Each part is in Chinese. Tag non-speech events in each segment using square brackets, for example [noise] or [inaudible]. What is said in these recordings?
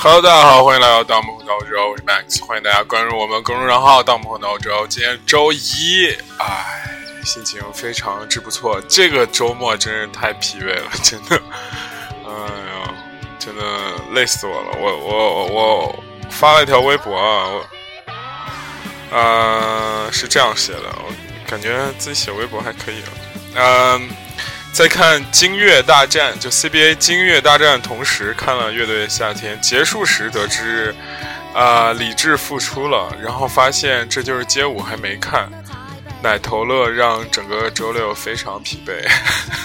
Hello，大家好，欢迎来到盗墓道周，我是 Max，欢迎大家关注我们公众账号盗墓道周。今天周一，哎，心情非常之不错。这个周末真是太疲惫了，真的，哎呀，真的累死我了。我我我发了一条微博啊，我，呃，是这样写的，我感觉自己写微博还可以啊，嗯。在看《金月大战》就 CBA《金月大战》同时看了《乐队的夏天》，结束时得知，啊，李志复出了，然后发现这就是街舞还没看，奶头乐让整个周六非常疲惫。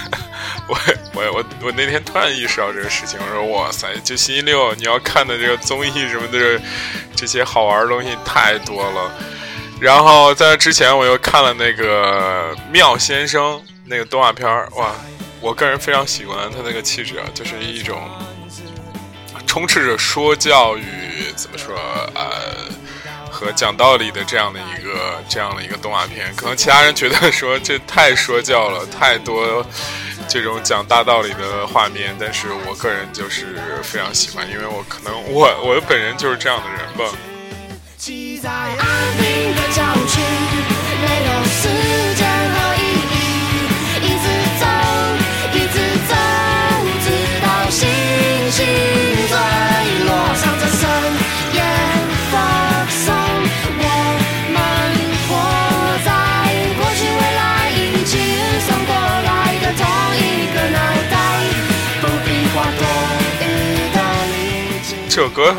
[laughs] 我我我我那天突然意识到这个事情，我说哇塞，就星期六你要看的这个综艺什么的，这些好玩的东西太多了。然后在之前我又看了那个妙先生。那个动画片儿哇，我个人非常喜欢他那个气质啊，就是一种充斥着说教与怎么说呃和讲道理的这样的一个这样的一个动画片。可能其他人觉得说这太说教了，太多这种讲大道理的画面，但是我个人就是非常喜欢，因为我可能我我本人就是这样的人吧。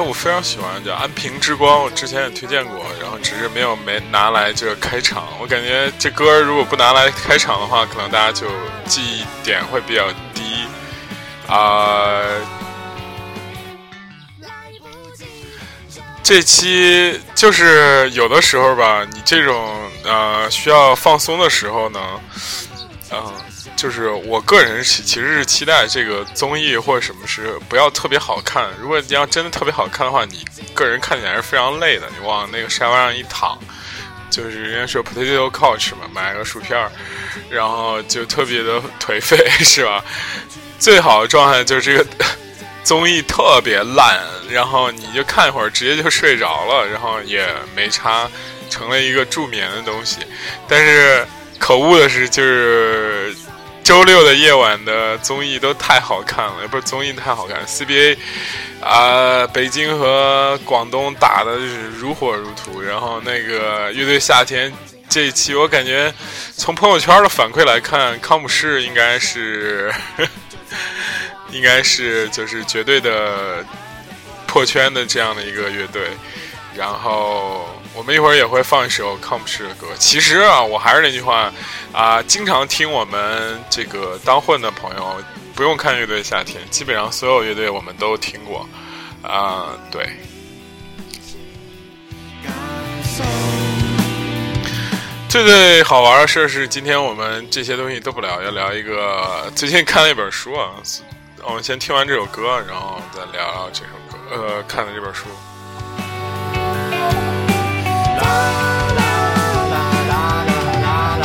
我非常喜欢，叫《安平之光》，我之前也推荐过，然后只是没有没拿来这个开场。我感觉这歌如果不拿来开场的话，可能大家就记忆点会比较低啊。这期就是有的时候吧，你这种呃需要放松的时候呢，就是我个人其其实是期待这个综艺或者什么是不要特别好看。如果你要真的特别好看的话，你个人看起来是非常累的。你往那个沙发上一躺，就是人家说 potato couch 嘛，买个薯片儿然后就特别的颓废，[laughs] 是吧？最好的状态就是这个综艺特别烂，然后你就看一会儿，直接就睡着了，然后也没差，成了一个助眠的东西。但是可恶的是，就是。周六的夜晚的综艺都太好看了，也不是综艺太好看，CBA 啊，北京和广东打的就是如火如荼。然后那个乐队夏天这一期，我感觉从朋友圈的反馈来看，康姆士应该是 [laughs] 应该是就是绝对的破圈的这样的一个乐队。然后我们一会儿也会放一首康姆士的歌。其实啊，我还是那句话。啊，经常听我们这个当混的朋友，不用看乐队夏天，基本上所有乐队我们都听过。啊，对。最最好玩的事是，今天我们这些东西都不聊，要聊一个最近看了一本书啊。我们先听完这首歌，然后再聊聊这首歌，呃，看的这本书。啦啦啦啦啦啦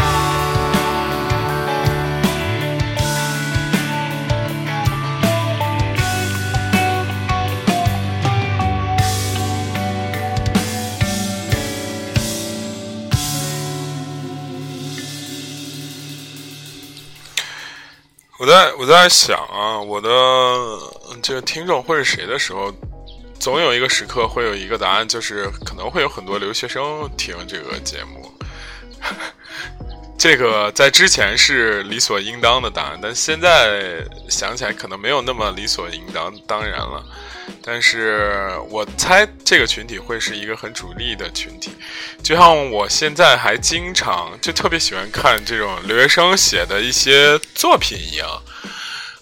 我在我在想啊，我的这个听众会是谁的时候，总有一个时刻会有一个答案，就是可能会有很多留学生听这个节目。[laughs] 这个在之前是理所应当的答案，但现在想起来可能没有那么理所应当当然了。但是我猜这个群体会是一个很主力的群体，就像我现在还经常就特别喜欢看这种留学生写的一些作品一样，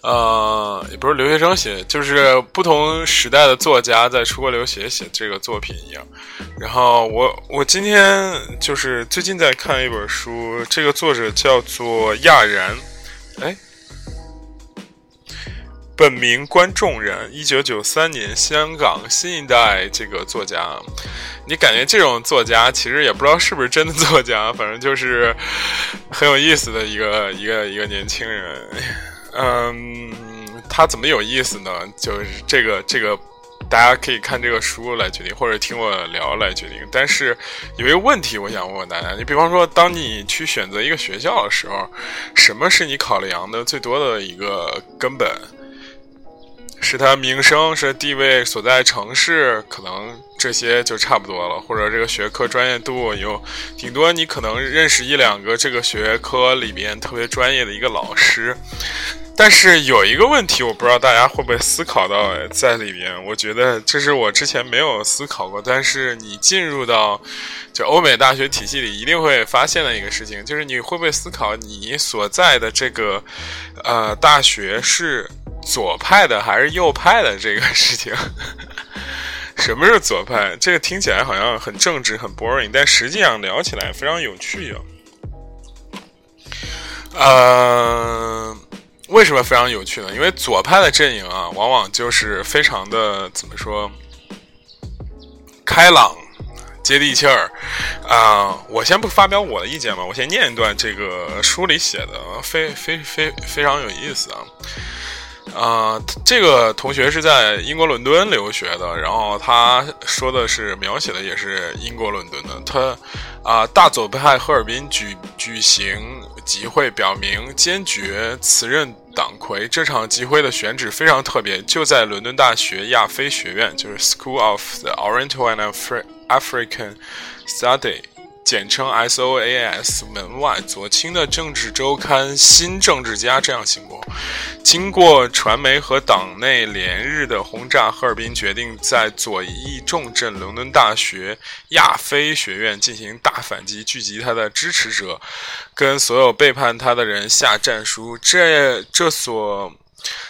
呃，也不是留学生写，就是不同时代的作家在出国留学写这个作品一样。然后我我今天就是最近在看一本书，这个作者叫做亚然，哎。本名关仲仁，一九九三年香港新一代这个作家，你感觉这种作家其实也不知道是不是真的作家，反正就是很有意思的一个一个一个年轻人。嗯，他怎么有意思呢？就是这个这个大家可以看这个书来决定，或者听我聊来决定。但是有一个问题，我想问问大家：你比方说，当你去选择一个学校的时候，什么是你考量的最多的一个根本？是它名声，是地位所在城市，可能这些就差不多了。或者这个学科专业度有，顶多你可能认识一两个这个学科里边特别专业的一个老师。但是有一个问题，我不知道大家会不会思考到在里边。我觉得这是我之前没有思考过，但是你进入到就欧美大学体系里，一定会发现的一个事情，就是你会不会思考你所在的这个呃大学是。左派的还是右派的这个事情，[laughs] 什么是左派？这个听起来好像很正直、很 boring，但实际上聊起来非常有趣啊。呃，为什么非常有趣呢？因为左派的阵营啊，往往就是非常的怎么说，开朗、接地气儿啊。我先不发表我的意见吧，我先念一段这个书里写的，非非非非常有意思啊。啊，这个同学是在英国伦敦留学的，然后他说的是描写的也是英国伦敦的。他啊，大左派哈尔滨举举行集会，表明坚决辞任党魁。这场集会的选址非常特别，就在伦敦大学亚非学院，就是 School of the Oriental and African Study。简称 SOAS 门外，左倾的政治周刊《新政治家》这样行过：经过传媒和党内连日的轰炸，赫尔宾决定在左翼重镇伦敦大学亚非学院进行大反击，聚集他的支持者，跟所有背叛他的人下战书。这这所。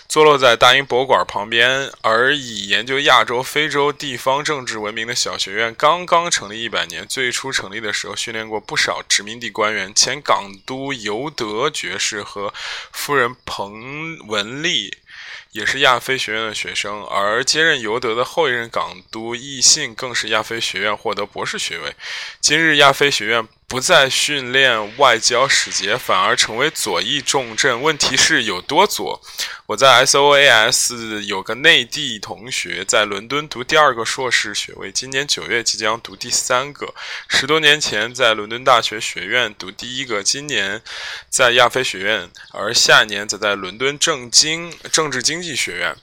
坐落在大英博物馆旁边，而以研究亚洲、非洲地方政治闻名的小学院刚刚成立一百年。最初成立的时候，训练过不少殖民地官员。前港督尤德爵士和夫人彭文丽也是亚非学院的学生，而接任尤德的后一任港督易信更是亚非学院获得博士学位。今日亚非学院。不再训练外交使节，反而成为左翼重镇。问题是有多左？我在 SOAS 有个内地同学在伦敦读第二个硕士学位，今年九月即将读第三个。十多年前在伦敦大学学院读第一个，今年在亚非学院，而下年则在伦敦政经政政治经济学院。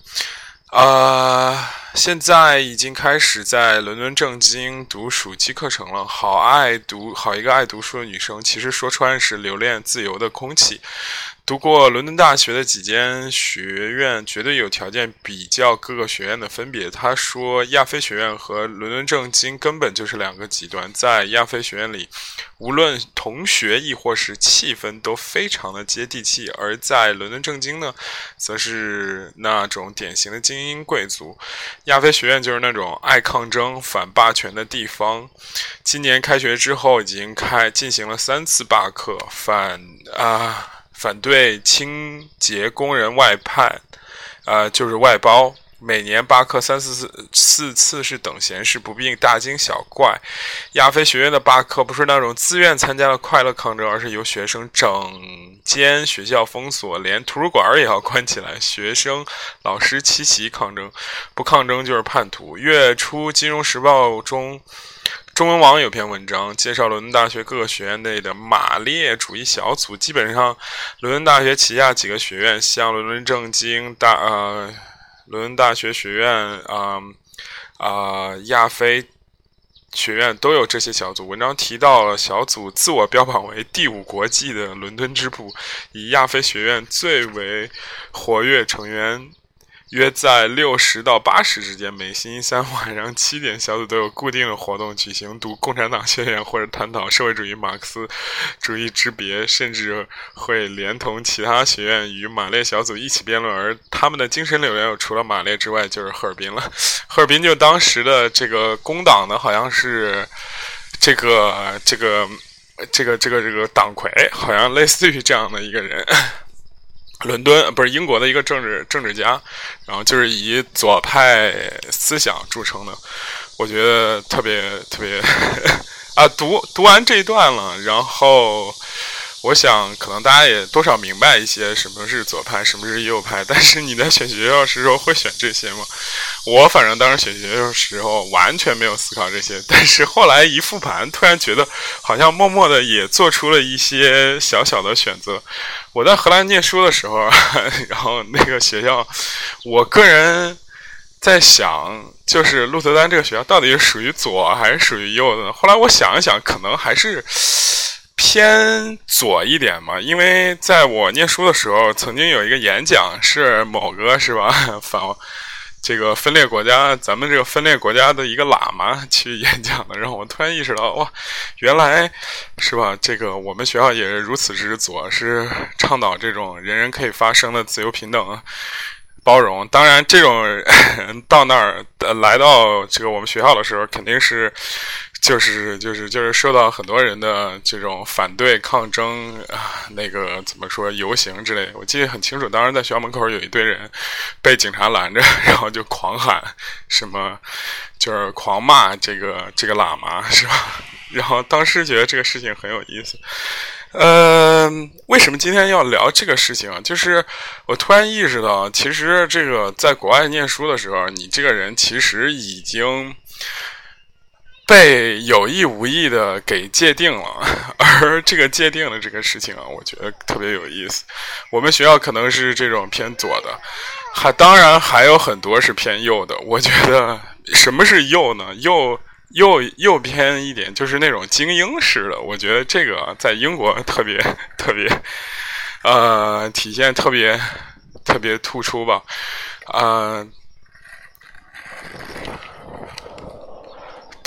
啊，现在已经开始在伦敦政经读暑期课程了。好爱读，好一个爱读书的女生，其实说穿是留恋自由的空气。读过伦敦大学的几间学院，绝对有条件比较各个学院的分别。他说，亚非学院和伦敦政经根本就是两个极端。在亚非学院里，无论同学亦或是气氛都非常的接地气；而在伦敦政经呢，则是那种典型的精英贵族。亚非学院就是那种爱抗争、反霸权的地方。今年开学之后，已经开进行了三次罢课，反啊。反对清洁工人外派，呃，就是外包。每年罢课三四次，四次是等闲事，不必大惊小怪。亚非学院的罢课不是那种自愿参加的快乐抗争，而是由学生整间学校封锁，连图书馆也要关起来。学生、老师齐齐抗争，不抗争就是叛徒。月初，《金融时报》中。中文网有篇文章介绍伦敦大学各个学院内的马列主义小组，基本上，伦敦大学旗下几个学院，像伦敦政经大呃，伦敦大学学院啊啊亚非学院都有这些小组。文章提到了小组自我标榜为第五国际的伦敦支部，以亚非学院最为活跃，成员。约在六十到八十之间，每星期三晚上七点，小组都有固定的活动举行，读《共产党宣言》或者探讨社会主义马克思主义之别，甚至会连同其他学院与马列小组一起辩论。而他们的精神领袖除了马列之外，就是赫尔宾了。[laughs] 赫尔宾就当时的这个工党的，好像是这个这个这个这个这个党魁，好像类似于这样的一个人。伦敦不是英国的一个政治政治家，然后就是以左派思想著称的，我觉得特别特别 [laughs] 啊。读读完这一段了，然后我想可能大家也多少明白一些什么是左派，什么是右派。[laughs] 但是你在选学校时候会选这些吗？我反正当时选学校时候完全没有思考这些。但是后来一复盘，突然觉得好像默默的也做出了一些小小的选择。我在荷兰念书的时候，[laughs] 然后那个学校，我个人在想，就是鹿特丹这个学校到底是属于左还是属于右的？后来我想一想，可能还是。偏左一点嘛，因为在我念书的时候，曾经有一个演讲是某个是吧 [laughs] 反这个分裂国家，咱们这个分裂国家的一个喇嘛 [laughs] 去演讲的，让我突然意识到哇，原来是吧，这个我们学校也是如此之左，是倡导这种人人可以发声的自由平等包容。当然，这种 [laughs] 到那儿来到这个我们学校的时候，肯定是。就是就是就是受到很多人的这种反对抗争啊，那个怎么说游行之类，我记得很清楚。当时在学校门口有一堆人被警察拦着，[laughs] 然后就狂喊什么，就是狂骂这个这个喇嘛是吧？[laughs] 然后当时觉得这个事情很有意思。呃，为什么今天要聊这个事情？就是我突然意识到，其实这个在国外念书的时候，你这个人其实已经。被有意无意的给界定了，[laughs] 而这个界定的这个事情啊，我觉得特别有意思。我们学校可能是这种偏左的，还当然还有很多是偏右的。我觉得什么是右呢？[laughs] 右右右偏一点就是那种精英式的。我觉得这个在英国特别 [laughs] 特别，呃，体现特别特别突出吧，啊。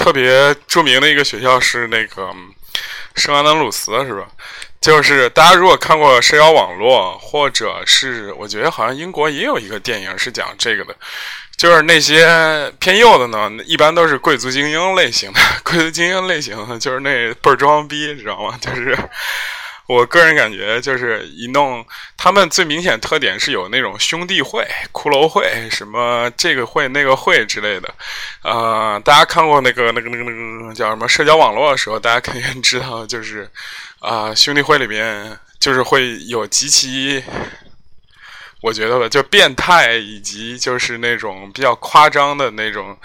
特别著名的一个学校是那个圣安德鲁斯，是吧？就是大家如果看过社交网络，或者是我觉得好像英国也有一个电影是讲这个的，就是那些偏右的呢，一般都是贵族精英类型的，贵族精英类型的就是那倍儿装逼，知道吗？就是。我个人感觉就是一弄，他们最明显特点是有那种兄弟会、骷髅会，什么这个会那个会之类的。呃，大家看过那个那个那个那个叫什么社交网络的时候，大家肯定知道，就是啊，兄弟会里边就是会有极其，我觉得吧，就变态以及就是那种比较夸张的那种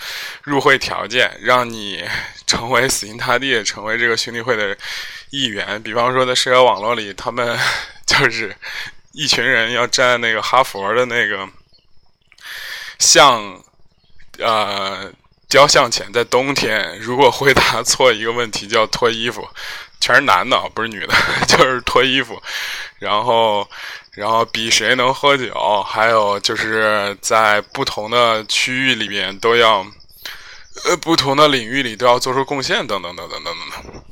入会条件，让你成为死心塌地成为这个兄弟会的人。议员，比方说在社交网络里，他们 [laughs] 就是一群人要站那个哈佛的那个像呃雕像前，在冬天，如果回答错一个问题，就要脱衣服，全是男的，不是女的，[laughs] 就是脱衣服，然后然后比谁能喝酒，还有就是在不同的区域里边都要呃不同的领域里都要做出贡献，等等等等等等等。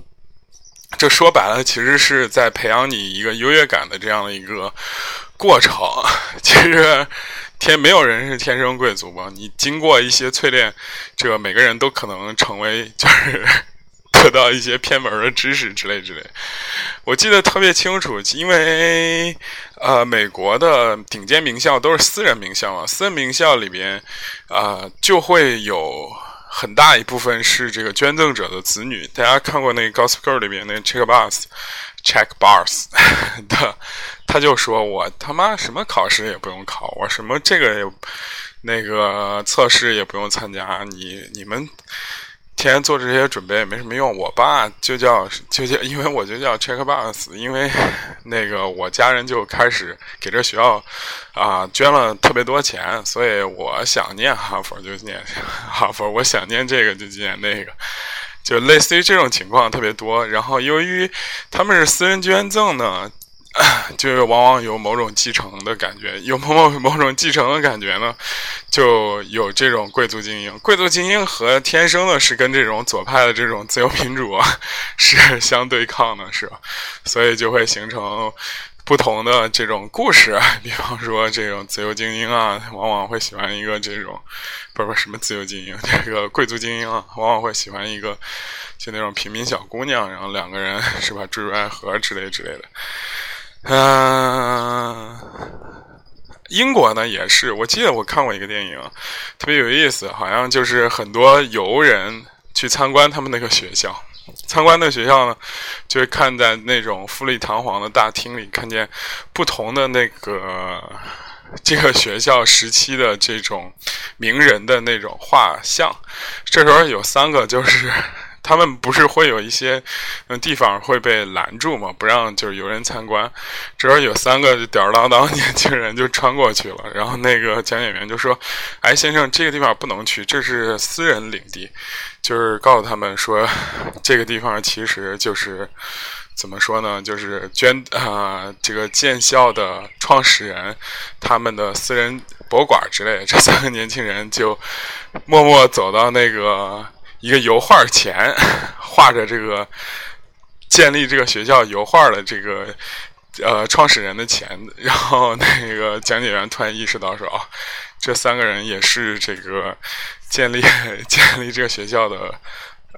这说白了，其实是在培养你一个优越感的这样的一个过程。其实天没有人是天生贵族吧？你经过一些淬炼，这每个人都可能成为，就是 [laughs] 得到一些偏门的知识之类之类。我记得特别清楚，因为呃，美国的顶尖名校都是私人名校嘛，私人名校里边啊就会有。很大一部分是这个捐赠者的子女。大家看过那个《Gossip Girl》里面那个 Check Bass，Check Bass [laughs] 的，他就说：“我他妈什么考试也不用考，我什么这个也那个测试也不用参加，你你们。”天天做这些准备也没什么用。我爸就叫就叫，因为我就叫 Check Box，因为那个我家人就开始给这学校啊捐了特别多钱，所以我想念哈佛就念哈佛，我想念这个就念那个，就类似于这种情况特别多。然后由于他们是私人捐赠呢。[laughs] 就往往有某种继承的感觉，有某某某种继承的感觉呢，就有这种贵族精英。贵族精英和天生的是跟这种左派的这种自由民主是相对抗的，是吧？所以就会形成不同的这种故事。比方说，这种自由精英啊，往往会喜欢一个这种，不是不是什么自由精英，这个贵族精英啊，往往会喜欢一个就那种平民小姑娘，然后两个人是吧，坠入爱河之类之类的。嗯，英国呢也是，我记得我看过一个电影，特别有意思，好像就是很多游人去参观他们那个学校，参观的学校呢，就会看在那种富丽堂皇的大厅里，看见不同的那个这个学校时期的这种名人的那种画像。这时候有三个就是。他们不是会有一些嗯地方会被拦住吗？不让就是有人参观。这时候有三个吊儿郎当年轻人就穿过去了，然后那个讲解员就说：“哎，先生，这个地方不能去，这是私人领地。”就是告诉他们说，这个地方其实就是怎么说呢？就是捐啊，这个建校的创始人他们的私人博物馆之类。这三个年轻人就默默走到那个。一个油画钱画着这个建立这个学校油画的这个呃创始人的钱，然后那个讲解员突然意识到说啊，这三个人也是这个建立建立这个学校的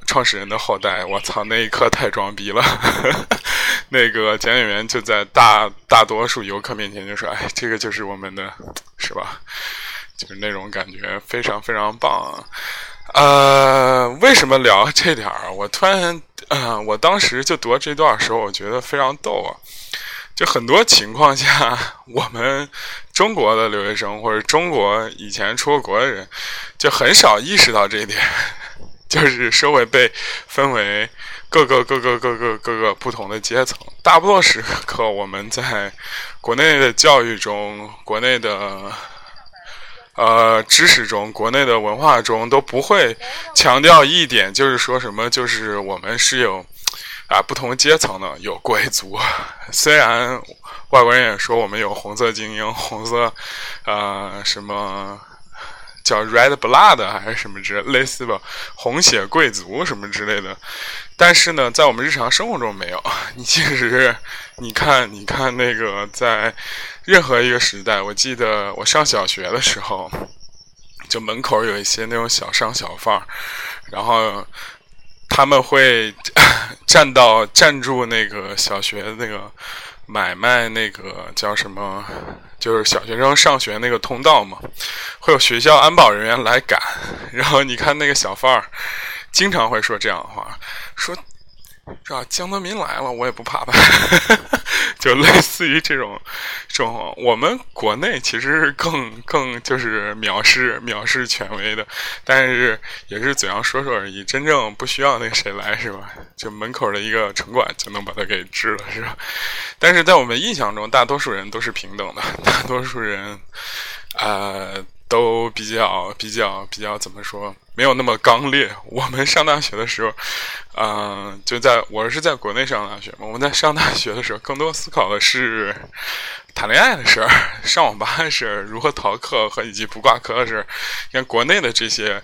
创始人的后代。我操，那一刻太装逼了！[laughs] 那个讲解员就在大大多数游客面前就说：“哎，这个就是我们的，是吧？”就是那种感觉非常非常棒。呃，为什么聊这点儿？我突然，呃，我当时就读这段时候，我觉得非常逗啊。就很多情况下，我们中国的留学生或者中国以前出过国的人，就很少意识到这一点，[laughs] 就是社会被分为各个各个各个各个不同的阶层。大部分时刻，我们在国内的教育中，国内的。呃，知识中，国内的文化中都不会强调一点，就是说什么，就是我们是有啊不同阶层的，有贵族。[laughs] 虽然外国人也说我们有红色精英，红色呃什么叫 red blood 还是什么之类似吧，红血贵族什么之类的。但是呢，在我们日常生活中没有。[laughs] 你其实你看，你看那个在。任何一个时代，我记得我上小学的时候，就门口有一些那种小商小贩儿，然后他们会 [laughs] 站到站住那个小学那个买卖那个叫什么，就是小学生上学那个通道嘛，会有学校安保人员来赶，然后你看那个小贩儿经常会说这样的话，说。是吧？江泽民来了，我也不怕他，[laughs] 就类似于这种，这种我们国内其实更更就是藐视藐视权威的，但是也是嘴上说说而已，真正不需要那个谁来是吧？就门口的一个城管就能把他给治了是吧？但是在我们印象中，大多数人都是平等的，大多数人，呃。都比较比较比较怎么说？没有那么刚烈。我们上大学的时候，嗯，就在我是在国内上大学嘛。我们在上大学的时候，更多思考的是谈恋爱的事儿、上网吧的事儿、如何逃课和以及不挂科的事儿。你看国内的这些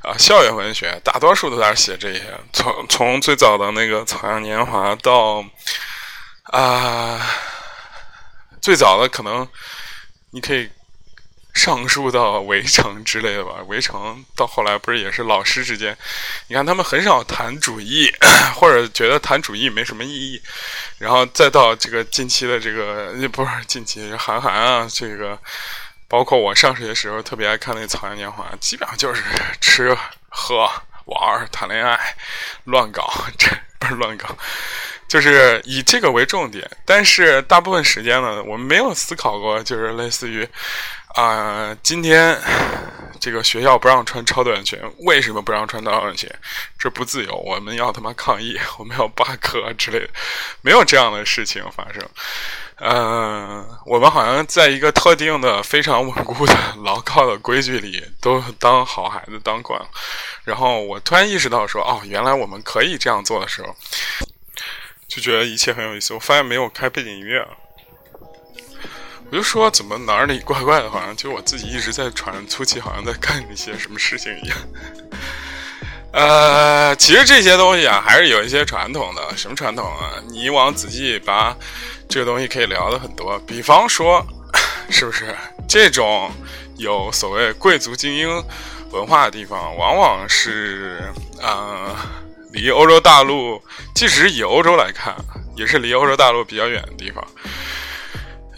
啊，校园文学大多数都在写这些。从从最早的那个《草样年华》到啊，最早的可能你可以。上述到围城之类的吧，[laughs] 围城到后来不是也是老师之间，你看他们很少谈主义，[coughs] 或者觉得谈主义没什么意义，然后再到这个近期的这个 [laughs] 不是近期韩寒啊，这个包括我上学的时候特别爱看那《草原年华》，基本上就是吃喝玩谈恋爱乱搞，[laughs] 这不是乱搞，就是以这个为重点。但是大部分时间呢，我们没有思考过，就是类似于。啊，今天这个学校不让穿超短裙，为什么不让穿超短裙？这不自由，我们要他妈抗议，我们要罢课之类的，没有这样的事情发生。嗯，我们好像在一个特定的、非常稳固的、牢靠的规矩里，都当好孩子当惯了。然后我突然意识到说，哦，原来我们可以这样做的时候，就觉得一切很有意思。我发现没有开背景音乐啊。我就说怎么哪里怪怪的，好像就我自己一直在喘粗气，好像在干一些什么事情一样。呃，其实这些东西啊，还是有一些传统的。什么传统啊？你往仔细扒，这个东西可以聊的很多。比方说，是不是这种有所谓贵族精英文化的地方，往往是呃离欧洲大陆，即使以欧洲来看，也是离欧洲大陆比较远的地方。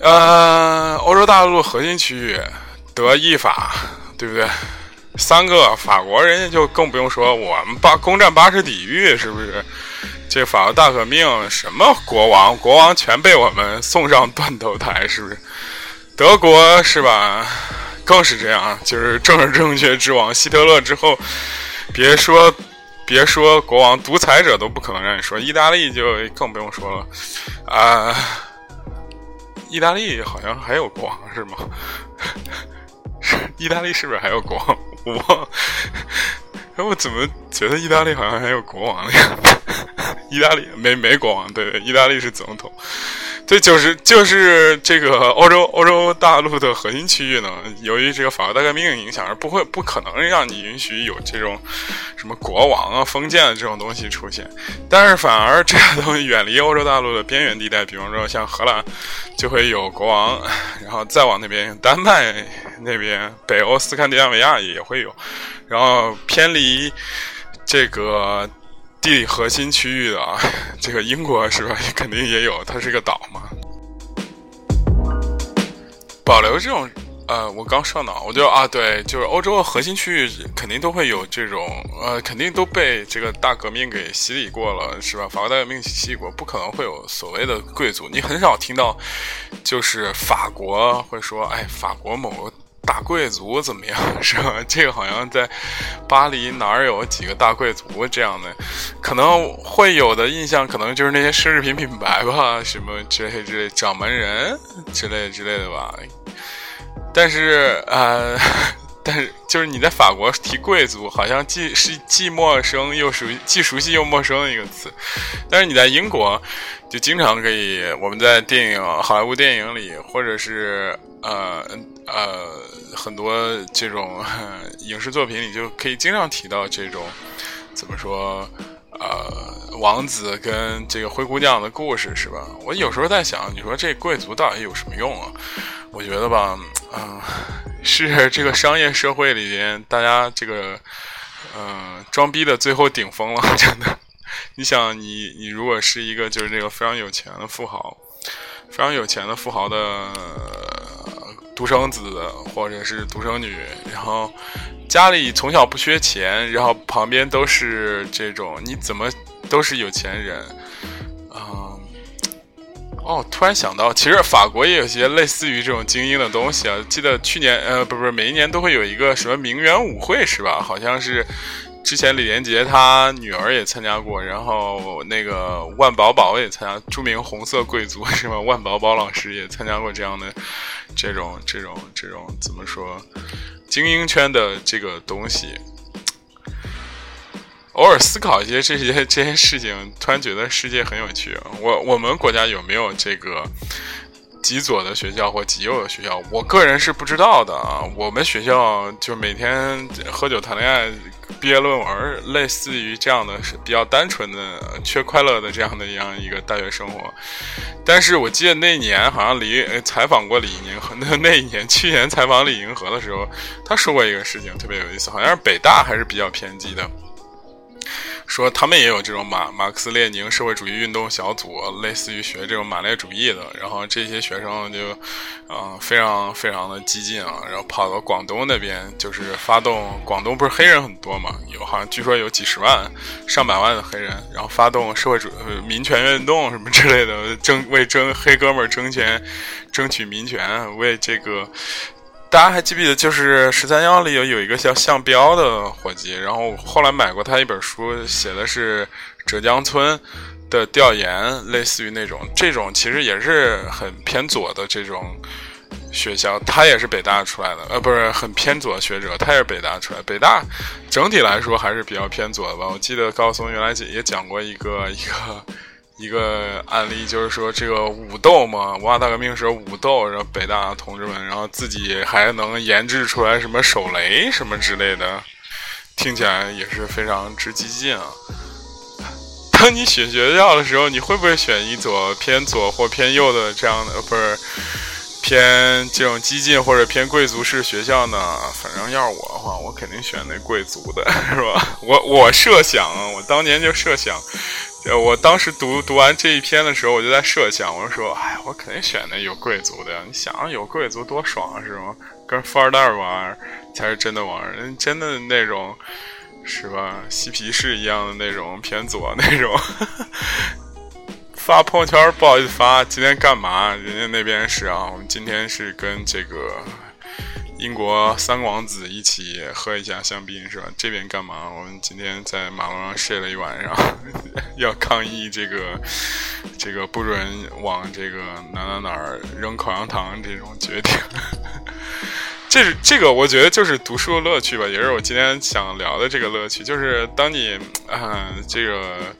呃，欧洲大陆核心区域，德意法，对不对？三个法国人家就更不用说，我们巴攻占巴士底狱，是不是？这法国大革命什么国王，国王全被我们送上断头台，是不是？德国是吧？更是这样，就是政治正确之王，希特勒之后，别说别说国王，独裁者都不可能让你说。意大利就更不用说了，啊，意大利好像还有国王是吗？[laughs] 意大利是不是还有国王？我，我怎么觉得意大利好像还有国王的样子？意大利没没国王，对对，意大利是总统。对，就是就是这个欧洲欧洲大陆的核心区域呢，由于这个法国大革命影响，而不会不可能让你允许有这种什么国王啊、封建的这种东西出现。但是反而这个东西远离欧洲大陆的边缘地带，比方说像荷兰就会有国王，然后再往那边丹麦那边、北欧斯堪的纳维亚也会有，然后偏离这个。地理核心区域的啊，[laughs] 这个英国是吧？肯定也有，它是个岛嘛。保留这种，呃，我刚上脑，我就啊，对，就是欧洲的核心区域肯定都会有这种，呃，肯定都被这个大革命给洗礼过了，是吧？法国大革命洗礼过，不可能会有所谓的贵族。你很少听到，就是法国会说，哎，法国某个。大贵族怎么样 [laughs] 是吧？这个好像在巴黎哪儿有几个大贵族这样的，可能会有的印象，可能就是那些奢侈品品牌吧，什么之类之类，掌门人之类之类的吧。但是呃，[laughs] 但是就是你在法国提贵族，好像既是既陌生又熟，既熟悉又陌生的一个词。但是你在英国，就经常可以，我们在电影好莱坞电影里，或者是呃。呃，很多这种影视作品里就可以经常提到这种，怎么说？呃，王子跟这个灰姑娘的故事是吧？我有时候在想，你说这贵族到底有什么用啊？我觉得吧，嗯，是这个商业社会里边大家这个，嗯，装逼的最后顶峰了，[laughs] 真的。你想，你你如果是一个就是这个非常有钱的富豪，非常有钱的富豪的。独生子或者是独生女，然后家里从小不缺钱，然后旁边都是这种，你怎么都是有钱人，嗯，哦，突然想到，其实法国也有些类似于这种精英的东西啊。记得去年，呃，不不是，每一年都会有一个什么名媛舞会，是吧？好像是。之前李连杰他女儿也参加过，然后那个万宝宝也参加，著名红色贵族是吧？万宝宝老师也参加过这样的这种这种这种怎么说精英圈的这个东西。偶尔思考一些这些这些事情，突然觉得世界很有趣。我我们国家有没有这个？极左的学校或极右的学校，我个人是不知道的啊。我们学校就每天喝酒谈恋爱，毕业论文，类似于这样的，是比较单纯的、缺快乐的这样的一样一个大学生活。但是我记得那年好像李采访过李银河，[laughs] 那那一年去年采访李银河的时候，他说过一个事情特别有意思，好像是北大还是比较偏激的。说他们也有这种马马克思列宁社会主义运动小组，类似于学这种马列主义的。然后这些学生就，嗯，非常非常的激进啊，然后跑到广东那边，就是发动广东不是黑人很多嘛，有好像据说有几十万、上百万的黑人，然后发动社会主民权运动什么之类的，争为争黑哥们儿争权，争取民权，为这个。大家还记不记得，就是十三幺里有有一个叫向标的伙计，然后后来买过他一本书，写的是浙江村的调研，类似于那种，这种其实也是很偏左的这种学校，他也是北大出来的，呃，不是很偏左学者，他也是北大出来，北大整体来说还是比较偏左的吧。我记得高松原来也讲过一个一个。一个案例就是说，这个武斗嘛，文化大革命时候武斗，然后北大同志们，然后自己还能研制出来什么手雷什么之类的，听起来也是非常之激进啊。当你选学校的时候，你会不会选一所偏左或偏右的这样的，不是偏这种激进或者偏贵族式学校呢？反正要是我的话，我肯定选那贵族的，是吧？我我设想，我当年就设想。呃我当时读读完这一篇的时候，我就在设想，我就说，哎，我肯定选那有贵族的呀！你想有贵族多爽是吗？跟富二代玩才是真的玩，人真的那种是吧？嬉皮士一样的那种偏左那种，[laughs] 发朋友圈不好意思发，今天干嘛？人家那边是啊，我们今天是跟这个。英国三王子一起喝一下香槟是吧？这边干嘛？我们今天在马路上睡了一晚上，要抗议这个这个不准往这个哪哪哪儿扔口香糖这种决定。[laughs] 这是这个，我觉得就是读书的乐趣吧，也是我今天想聊的这个乐趣，就是当你啊这个。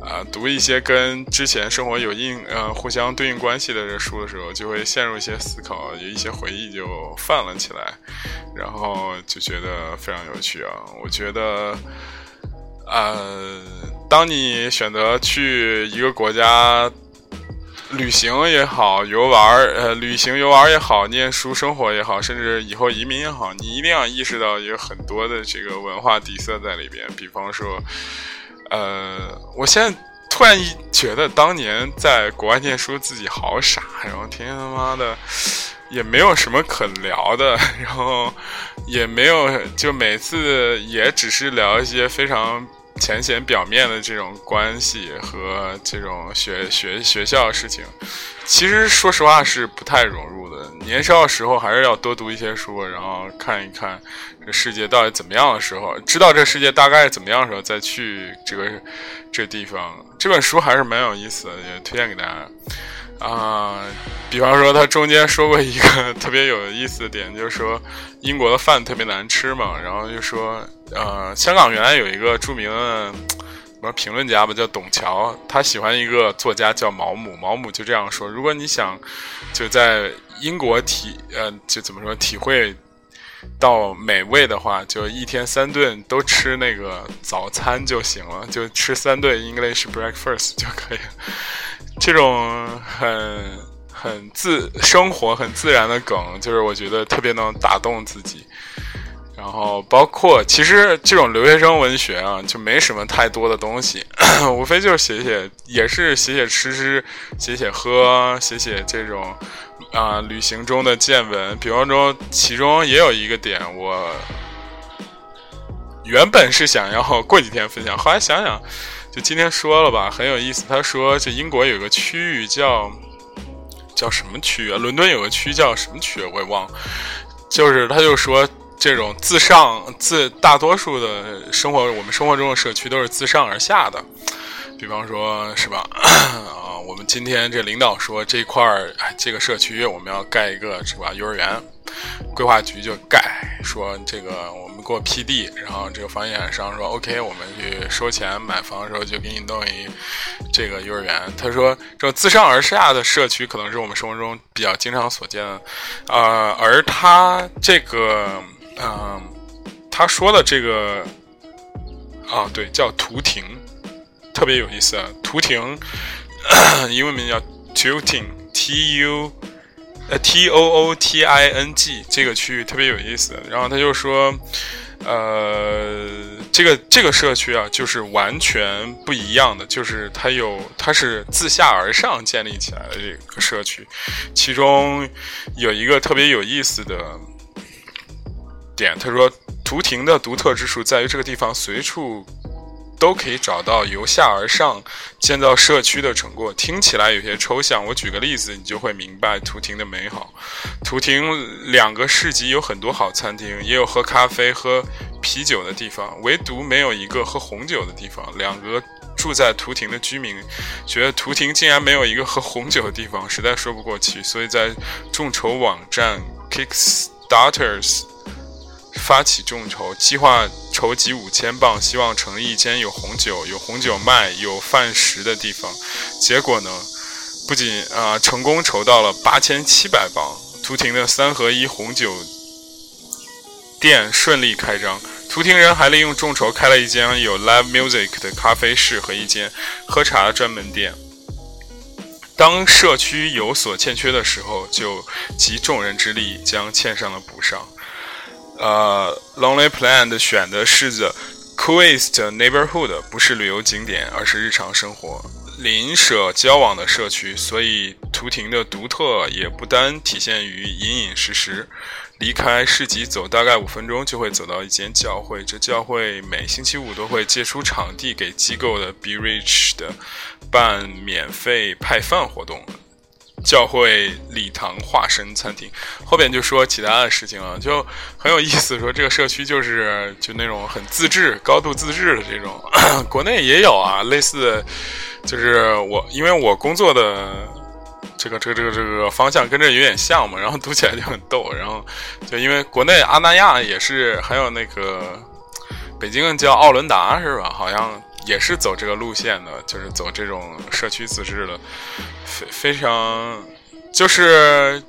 啊，读一些跟之前生活有应呃互相对应关系的这书的时候，就会陷入一些思考，有一些回忆就泛了起来，然后就觉得非常有趣啊。我觉得，呃，当你选择去一个国家旅行也好，游玩呃旅行游玩也好，念书生活也好，甚至以后移民也好，你一定要意识到有很多的这个文化底色在里边，比方说。呃，我现在突然一觉得当年在国外念书自己好傻，然后天天他妈的也没有什么可聊的，然后也没有就每次也只是聊一些非常浅显表面的这种关系和这种学学学校的事情。其实说实话是不太融入的。年少的时候还是要多读一些书，然后看一看这世界到底怎么样的时候，知道这世界大概怎么样的时候再去这个这地方。这本书还是蛮有意思的，也推荐给大家啊。比方说，他中间说过一个 [laughs] 特别有意思的点，就是说英国的饭特别难吃嘛，然后就说呃，香港原来有一个著名的。什么评论家吧，叫董桥，他喜欢一个作家叫毛姆，毛姆就这样说：如果你想就在英国体呃，就怎么说体会到美味的话，就一天三顿都吃那个早餐就行了，就吃三顿 English breakfast 就可以。[laughs] 这种很很自生活很自然的梗，就是我觉得特别能打动自己。然后包括其实这种留学生文学啊，就没什么太多的东西，[clears throat] 无非就是写写，也是写写吃吃，写写喝，写写这种啊旅行中的见闻。比方说，其中也有一个点，我原本是想要过几天分享，后来想想，就今天说了吧，很有意思。他说，这英国有个区域叫叫什么区啊？伦敦有个区叫什么区？我也忘了。就是他就说。这种自上自大多数的生活，我们生活中的社区都是自上而下的。比方说，是吧？啊，我们今天这领导说这块儿这个社区我们要盖一个，是吧？幼儿园，规划局就盖，说这个我们给我批地，然后这个房地产商说 OK，我们去收钱买房的时候就给你弄一这个幼儿园。他说，这自上而下的社区可能是我们生活中比较经常所见的，呃，而他这个。嗯，他说的这个啊，对，叫图亭，特别有意思啊。图亭 [clears throat] 英文名叫 Tooting，T U 呃 T O O T I N G，这个区域特别有意思。然后他就说，呃，这个这个社区啊，就是完全不一样的，就是它有它是自下而上建立起来的这个社区，其中有一个特别有意思的。点，他说，图亭的独特之处在于这个地方随处都可以找到由下而上建造社区的成果。听起来有些抽象，我举个例子，你就会明白图亭的美好。图亭两个市集有很多好餐厅，也有喝咖啡、喝啤酒的地方，唯独没有一个喝红酒的地方。两个住在图亭的居民觉得图亭竟然没有一个喝红酒的地方，实在说不过去，所以在众筹网站 Kickstarters。发起众筹，计划筹集五千镑，希望成立一间有红酒、有红酒卖、有饭食的地方。结果呢，不仅啊成功筹到了八千七百镑，图廷的三合一红酒店顺利开张。图廷人还利用众筹开了一间有 live music 的咖啡室和一间喝茶的专门店。当社区有所欠缺的时候，就集众人之力将欠上的补上。呃，Lonely Planet 选的是 the cooest neighborhood 不是旅游景点，而是日常生活。邻舍交往的社区，所以图廷的独特也不单体现于隐隐实实。离开市集走大概五分钟，就会走到一间教会。这教会每星期五都会借出场地给机构的 Be Rich 的办免费派饭活动。教会礼堂化身餐厅，后边就说其他的事情啊，就很有意思。说这个社区就是就那种很自治、高度自治的这种，[coughs] 国内也有啊，类似。就是我，因为我工作的这个这个这个这个方向跟这有点像嘛，然后读起来就很逗。然后就因为国内阿那亚也是，还有那个北京叫奥伦达是吧？好像也是走这个路线的，就是走这种社区自治的，非非常就是。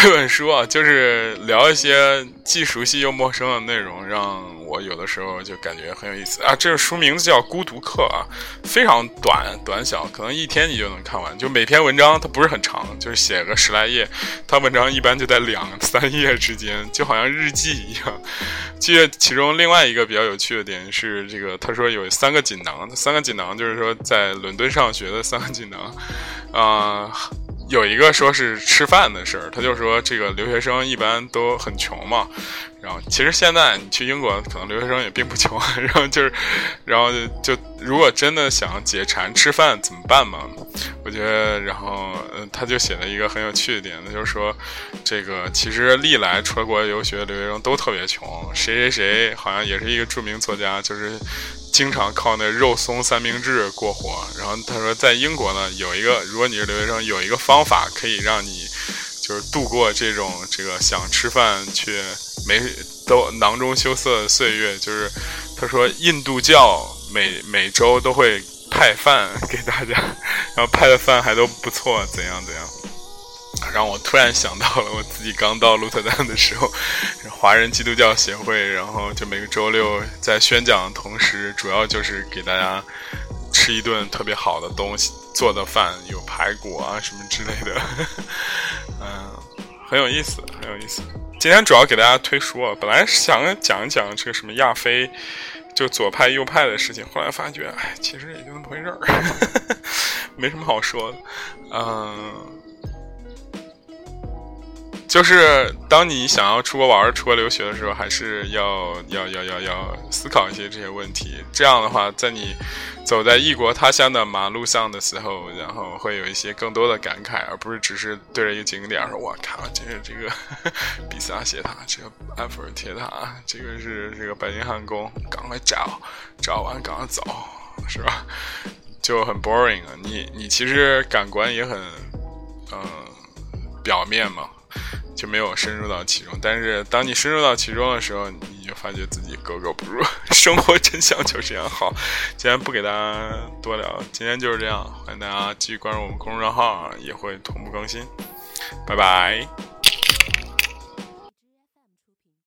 这本书啊，就是聊一些既熟悉又陌生的内容，让我有的时候就感觉很有意思啊。这个书名字叫《孤独课》啊，非常短短小，可能一天你就能看完。就每篇文章它不是很长，就是写个十来页，它文章一般就在两三页之间，就好像日记一样。记得其中另外一个比较有趣的点是，这个他说有三个锦囊，三个锦囊就是说在伦敦上学的三个锦囊，啊。有一个说是吃饭的事儿，他就说这个留学生一般都很穷嘛，然后其实现在你去英国，可能留学生也并不穷，[laughs] 然后就是，然后就如果真的想解馋吃饭怎么办嘛？我觉得，然后嗯，他就写了一个很有趣的点，那就是说，这个其实历来出国留学的留学生都特别穷，谁谁谁好像也是一个著名作家，就是。经常靠那肉松三明治过活，然后他说，在英国呢，有一个，如果你是留学生，有一个方法可以让你，就是度过这种这个想吃饭却没都囊中羞涩的岁月，就是他说，印度教每每周都会派饭给大家，然后派的饭还都不错，怎样怎样。让我突然想到了我自己刚到鹿特丹的时候，华人基督教协会，然后就每个周六在宣讲的同时，主要就是给大家吃一顿特别好的东西做的饭，有排骨啊什么之类的，[laughs] 嗯，很有意思，很有意思。今天主要给大家推书啊，本来想讲一讲这个什么亚非，就左派右派的事情，后来发觉，哎，其实也就那么回事儿，[laughs] 没什么好说的，嗯。就是当你想要出国玩、出国留学的时候，还是要要要要要思考一些这些问题。这样的话，在你走在异国他乡的马路上的时候，然后会有一些更多的感慨，而不是只是对着一个景点说：“我靠，这是这个 [laughs] 比萨斜塔，这个埃菲尔铁塔，这个是这个白金汉宫，赶快找，找完赶快走，是吧？”就很 boring 啊。你你其实感官也很嗯表面嘛。就没有深入到其中，但是当你深入到其中的时候，你就发觉自己格格不入。[laughs] 生活真相就这样。好，今天不给大家多聊，今天就是这样。欢迎大家继续关注我们公众账号，也会同步更新。拜拜。